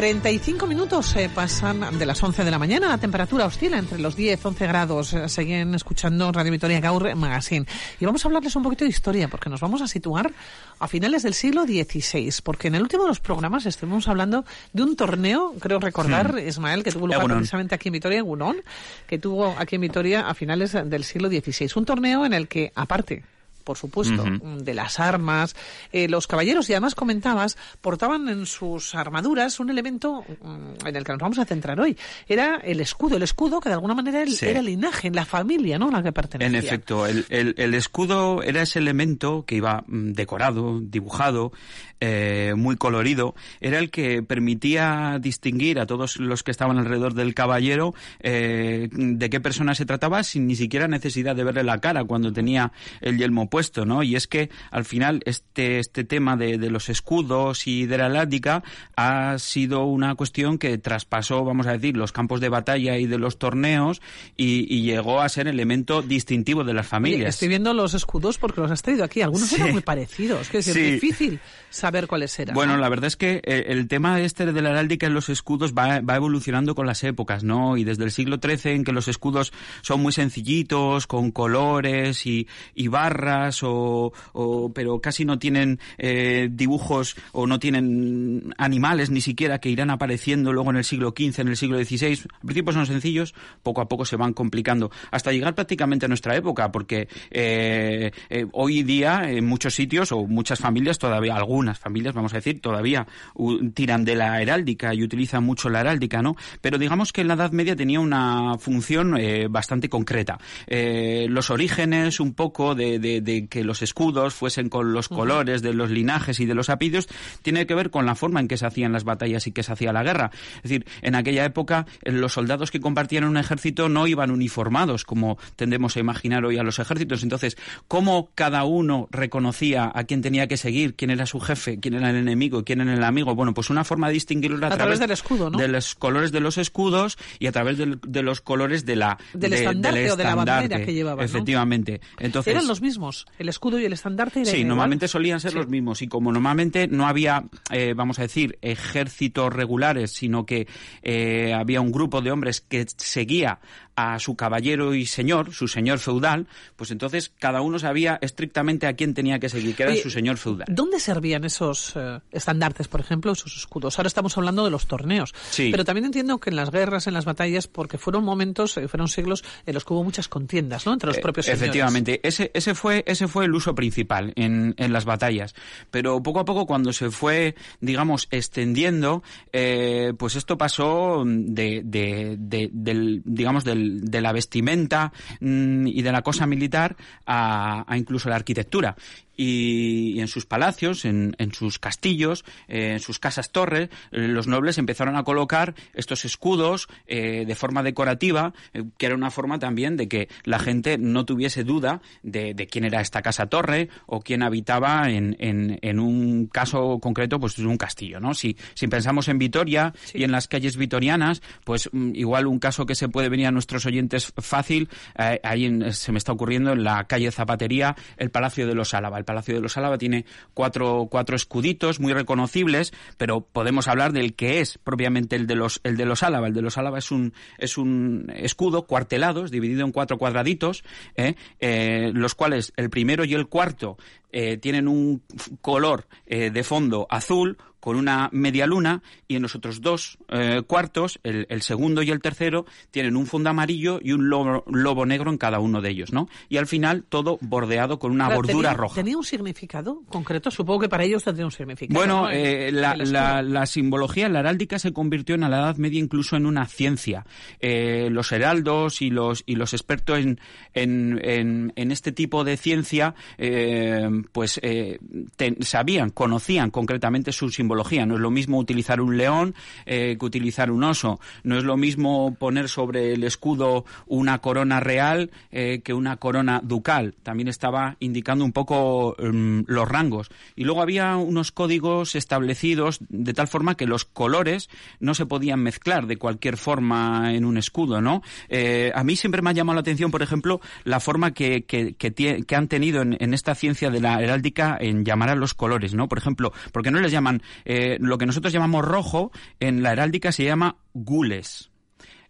35 minutos eh, pasan de las 11 de la mañana. La temperatura oscila entre los 10 11 grados. Eh, siguen escuchando Radio Victoria Gaur Magazine. Y vamos a hablarles un poquito de historia, porque nos vamos a situar a finales del siglo XVI. Porque en el último de los programas estuvimos hablando de un torneo, creo recordar, hmm. Ismael, que tuvo lugar precisamente aquí en Vitoria, en Gunón, que tuvo aquí en Vitoria a finales del siglo XVI. Un torneo en el que, aparte por supuesto, de las armas. Eh, los caballeros, y además comentabas, portaban en sus armaduras un elemento mm, en el que nos vamos a centrar hoy. Era el escudo, el escudo que de alguna manera era el linaje, la familia, ¿no? La que pertenecía. En efecto, el, el escudo era ese elemento que iba mm, decorado, dibujado, eh, muy colorido, era el que permitía distinguir a todos los que estaban alrededor del caballero eh, de qué persona se trataba sin ni siquiera necesidad de verle la cara cuando tenía el yelmo puesto, ¿no? Y es que al final este, este tema de, los escudos y de la heráldica ha sido una cuestión que traspasó, vamos a decir, los campos de batalla y de los torneos y, llegó a ser elemento distintivo de las familias. estoy viendo los escudos porque los has traído aquí. Algunos eran muy parecidos, que es difícil saber cuáles eran. Bueno, la verdad es que eh, el tema este de la heráldica en los escudos va, va, evolucionando con las épocas, ¿no? Y desde el siglo XIII en que los escudos son muy sencillitos, con colores y, y barras, o, pero casi no tienen eh, dibujos o no tienen animales ni siquiera que irán apareciendo luego en el siglo XV, en el siglo XVI. Al principio son sencillos, poco a poco se van complicando, hasta llegar prácticamente a nuestra época, porque eh, hoy día en muchos sitios o muchas familias todavía, algunas familias, vamos a decir, todavía tiran de la heráldica y utilizan mucho la heráldica, ¿no? Pero digamos que en la Edad Media tenía una función eh, bastante concreta. Eh, los orígenes un poco de, que los escudos fuesen con los colores de los linajes y de los apellidos tiene que ver con la forma en que se hacían las batallas y que se hacía la guerra. Es decir, en aquella época eh, los soldados que compartían un ejército no iban uniformados como tendemos a imaginar hoy a los ejércitos. Entonces, ¿cómo cada uno reconocía a quién tenía que seguir, quién era su jefe, quién era el enemigo quién era el amigo. Bueno, pues una forma de distinguirlo a, través, del escudo, ¿no? De los colores de los escudos y a través de, los colores de la del estandarte o de la bandera que llevaban. Efectivamente. Entonces eran los mismos, el escudo y el estandarte. sí, normalmente solían ser los mismos. Y como normalmente no había, eh, vamos a decir, ejércitos regulares, sino que eh, había un grupo de hombres que seguía a su caballero y señor, su señor feudal, pues entonces cada uno sabía estrictamente a quién tenía que seguir, que era su señor feudal. ¿Dónde servían esos eh, estandartes, por ejemplo, esos escudos? Ahora estamos hablando de los torneos, pero también entiendo que en las guerras, en las batallas, porque fueron momentos, eh, fueron siglos en los que hubo muchas contiendas, ¿no? Entre los eh, propios señores. Efectivamente, ese, ese fue ese fue el uso principal en, en las batallas, pero poco a poco cuando se fue, digamos, extendiendo, pues esto pasó de, de, del, digamos, del de la vestimenta mm, y de la cosa militar a, a incluso la arquitectura y, en sus palacios, en, sus castillos, eh, en sus casas torres, eh, los nobles empezaron a colocar estos escudos eh, de forma decorativa, que era una forma también de que la gente no tuviese duda de, quién era esta casa torre o quién habitaba en, en, un caso concreto, pues un castillo, ¿no? Si, si pensamos en Vitoria y en las calles vitorianas, pues mm, igual un caso que se puede venir a nuestros oyentes fácil, ahí se me está ocurriendo en la calle Zapatería, el Palacio de los Álava Palacio de los Álava tiene cuatro, cuatro escuditos muy reconocibles, pero podemos hablar del que es propiamente el de los, el de los Álava. El de los Álava es un, es un escudo cuartelados, dividido en cuatro cuadraditos, ¿eh? Eh, los cuales el primero y el cuarto eh, tienen un color de fondo azul, con una media luna y en los otros dos eh, cuartos, el, segundo y el tercero, tienen un fondo amarillo y un lobo, negro en cada uno de ellos, ¿no? Y al final todo bordeado con una bordura roja. ¿Tenía un significado concreto? Supongo que para ellos tendría un significado. Bueno, eh, la, simbología, la heráldica se convirtió en la Edad Media incluso en una ciencia. Eh, los heraldos y los, y los expertos en, en, en, este tipo de ciencia, pues sabían, conocían concretamente su simbología no es lo mismo utilizar un león eh, que utilizar un oso. No es lo mismo poner sobre el escudo una corona real eh, que una corona ducal. También estaba indicando un poco em, los rangos. Y luego había unos códigos establecidos de tal forma que los colores no se podían mezclar de cualquier forma en un escudo, ¿no? Eh, a mí siempre me ha llamado la atención, por ejemplo, la forma que, que, han tenido en, en, esta ciencia de la heráldica en llamar a los colores, ¿no? Por ejemplo, porque no les llaman eh, lo que nosotros llamamos rojo, en la heráldica se llama gules.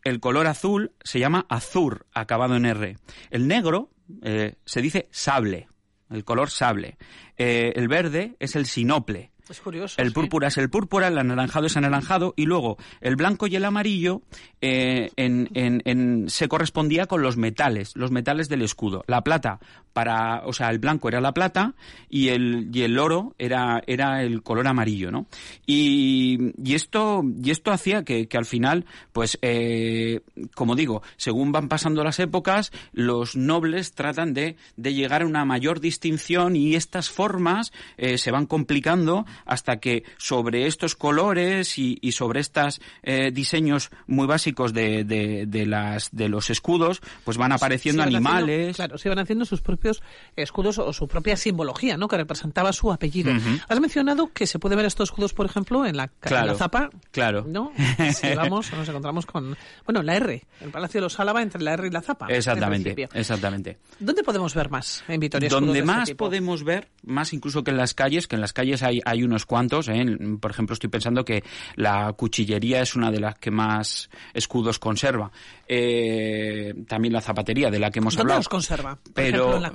El color azul se llama azur, acabado en R. El negro eh, se dice sable, el color sable. Eh, el verde es el sinople. Es curioso. El púrpura es el púrpura, el anaranjado es anaranjado y luego el blanco y el amarillo eh, se correspondía con los metales, los metales del escudo. La plata para, o sea, el blanco era la plata y el, y el oro era, era el color amarillo, ¿no? Y, y esto, y esto hacía que, que al final, pues, eh, como digo, según van pasando las épocas, los nobles tratan de, de llegar a una mayor distinción y estas formas eh, se van complicando hasta que sobre estos colores y, y sobre estos eh, diseños muy básicos de, de, de, las, de los escudos, pues van apareciendo animales. claro, se van haciendo sus propios escudos o su propia simbología, ¿no? Que representaba su apellido. Has mencionado que se puede ver estos escudos, por ejemplo, en la, claro, Zapa. Claro. ¿No? Si vamos, nos encontramos con, bueno, la R, el Palacio de los Álava entre la R y la Zapa. Exactamente, exactamente. ¿Dónde podemos ver más en Vitoria? Donde este más podemos ver, más incluso que en las calles, que en las calles hay, hay unos cuantos, ¿eh? por ejemplo, estoy pensando que la cuchillería es una de las que más escudos conserva. Eh, también la zapatería, de la que hemos ¿Dónde hablado. los conserva? Por pero, ejemplo, en la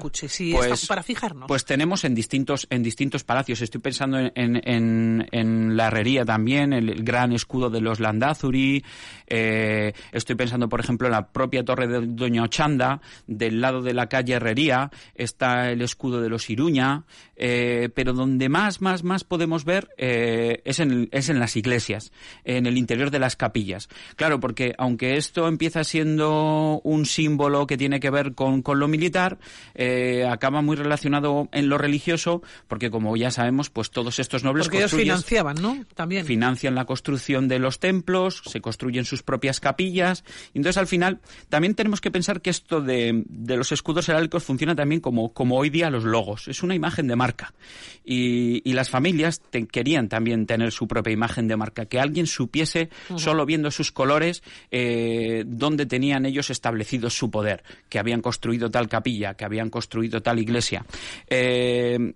pues, para fijarnos. Pues tenemos en distintos, en distintos palacios. Estoy pensando en, en, en, la herrería también, el, gran escudo de los Landazuri. Eh, estoy pensando, por ejemplo, en la propia torre de Doña Ochanda, del lado de la calle Herrería, está el escudo de los Iruña. Eh, pero donde más, más, más podemos ver eh, es, en, es en las iglesias, en el interior de las capillas. Claro, porque aunque esto empieza siendo un símbolo que tiene que ver con, con lo militar, eh, acaba muy relacionado en lo religioso, porque como ya sabemos, pues todos estos nobles porque ellos financiaban, ¿no? También financian la construcción de los templos, se construyen sus propias capillas. Entonces, al final, también tenemos que pensar que esto de, de los escudos heráldicos funciona también como, como hoy día los logos. Es una imagen de marca. Y, y las familias querían también tener su propia imagen de marca, que alguien supiese, solo viendo sus colores, eh, dónde tenían ellos establecido su poder, que habían construido tal capilla, que habían construido tal iglesia. Eh,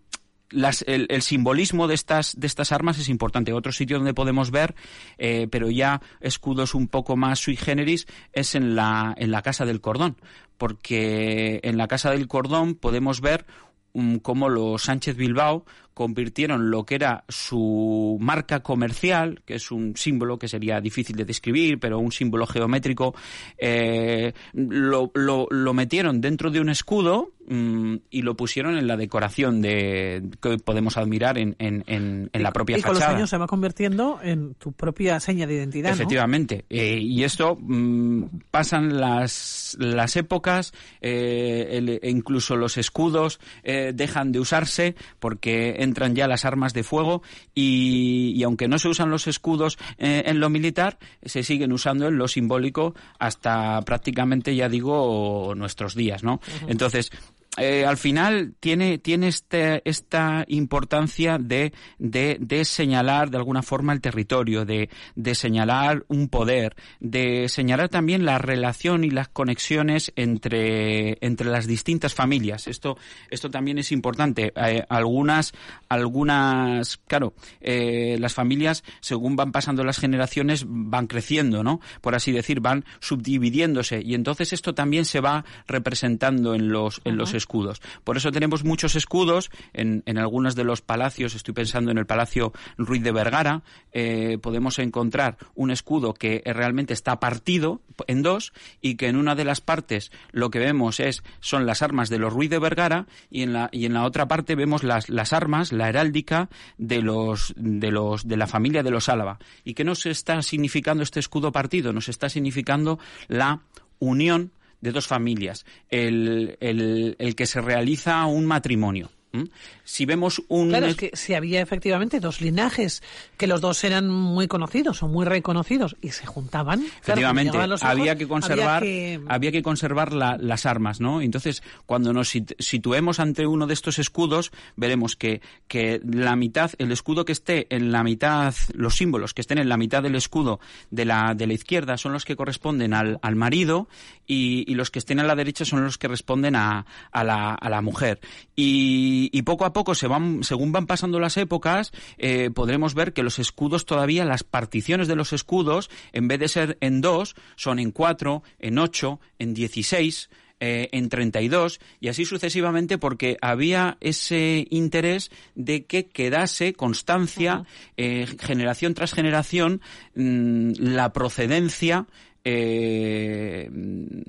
el, simbolismo de estas, de estas armas es importante. Otro sitio donde podemos ver, eh, pero ya escudos un poco más sui generis, es en la, en la Casa del Cordón. Porque en la Casa del Cordón podemos ver um, cómo los Sánchez Bilbao convirtieron lo que era su marca comercial, que es un símbolo que sería difícil de describir, pero un símbolo geométrico, eh, lo, lo, metieron dentro de un escudo mm, y lo pusieron en la decoración de que podemos admirar en, en, en, la propia y fachada. Y con los años se va convirtiendo en tu propia seña de identidad. Efectivamente. Eh, y esto mm, pasan las, las épocas, eh, incluso los escudos dejan de usarse porque entran ya las armas de fuego y, aunque no se usan los escudos eh, en lo militar, se siguen usando en lo simbólico hasta prácticamente, ya digo, nuestros días, ¿no? Entonces, eh, al final tiene, tiene este, esta importancia de, de, de, señalar de alguna forma el territorio, de, de señalar un poder, de señalar también la relación y las conexiones entre, entre las distintas familias. Esto, esto también es importante. Eh, algunas, algunas, claro, eh, las familias, según van pasando las generaciones, van creciendo, ¿no? Por así decir, van subdividiéndose. Y entonces esto también se va representando en los, en los escudos. Por eso tenemos muchos escudos en, en algunos de los palacios. Estoy pensando en el Palacio Ruiz de Vergara. Eh, podemos encontrar un escudo que realmente está partido en dos y que en una de las partes lo que vemos es son las armas de los Ruiz de Vergara y en la y en la otra parte vemos las, las armas, la heráldica de los de los de la familia de los Álava. ¿Y qué nos está significando este escudo partido? Nos está significando la unión de dos familias, el, el, el que se realiza un matrimonio. ¿Mm? Si vemos un... Claro, es que si había efectivamente dos linajes que los dos eran muy conocidos o muy reconocidos y se juntaban... Efectivamente, claro, ojos, había que conservar, había que... había que conservar la, las armas, ¿no? Entonces, cuando nos situemos ante uno de estos escudos, veremos que, que la mitad, el escudo que esté en la mitad, los símbolos que estén en la mitad del escudo de la, de la izquierda son los que corresponden al, al marido y, y, los que estén a la derecha son los que responden a, a, la, a la mujer. Y, y, poco a poco, se van, según van pasando las épocas, eh, podremos ver que los escudos todavía, las particiones de los escudos, en vez de ser en dos, son en cuatro, en ocho, en dieciséis. Eh, en 32 y así sucesivamente porque había ese interés de que quedase constancia eh, generación tras generación mmm, la procedencia eh,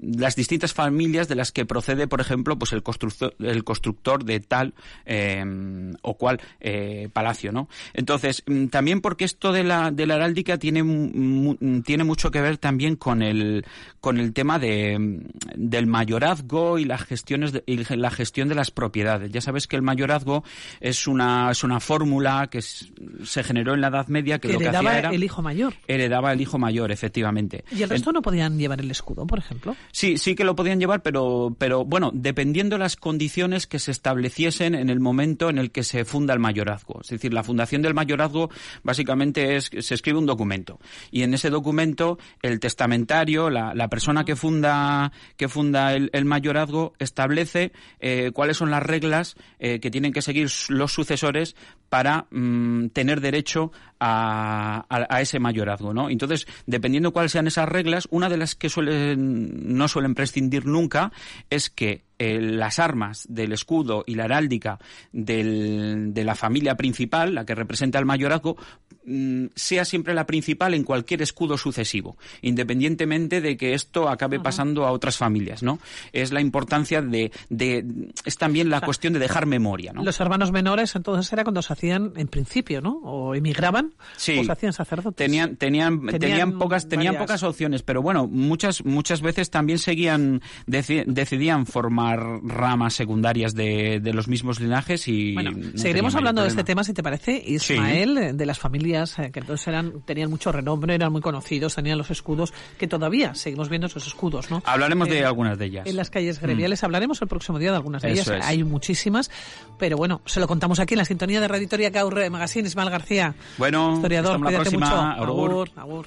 las distintas familias de las que procede, por ejemplo, pues el constructor, el constructor de tal eh, o cual eh, palacio, ¿no? Entonces, mm, también porque esto de la, de la heráldica tiene, tiene mucho que ver también con el, con el tema de, del mayorazgo y las gestiones de, y la gestión de las propiedades. Ya sabes que el mayorazgo es una, es una fórmula que es, se generó en la Edad Media que, que lo que hacía era el hijo mayor. heredaba el hijo mayor, efectivamente. ¿Y el resto no podían llevar el escudo, por ejemplo? Sí, sí que lo podían llevar, pero, pero bueno, dependiendo las condiciones que se estableciesen en el momento en el que se funda el mayorazgo. Es decir, la fundación del mayorazgo básicamente es se escribe un documento y en ese documento el testamentario, la, persona que funda que funda el, mayorazgo establece eh, cuáles son las reglas eh, que tienen que seguir los sucesores para mmm, tener derecho a, a, ese mayorazgo, ¿no? Entonces, dependiendo cuáles sean esas reglas, una de las que suelen, no suelen prescindir nunca es que eh, las armas del escudo y la heráldica del, de la familia principal, la que representa el mayorazgo, mmm, sea siempre la principal en cualquier escudo sucesivo, independientemente de que esto acabe pasando a otras familias, ¿no? Es la importancia de, de es también la o sea, cuestión de dejar memoria, ¿no? Los hermanos menores entonces era cuando se hacían en principio, ¿no? O emigraban sí. o se hacían sacerdotes. Tenían, tenían, tenían, tenían pocas, tenían pocas opciones, pero bueno, muchas, muchas veces también seguían, deci decidían formar ramas secundarias de, de, los mismos linajes y bueno, no seguiremos hablando de este tema si te parece Ismael sí. de las familias eh, que entonces eran tenían mucho renombre eran muy conocidos tenían los escudos que todavía seguimos viendo esos escudos no hablaremos eh, de algunas de ellas en las calles mm. hablaremos el próximo día de algunas de Eso ellas es. hay muchísimas pero bueno se lo contamos aquí en la sintonía de Raditoria Caur Magazine Ismael García bueno historiador hasta la cuídate próxima mucho agur. agur,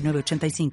85.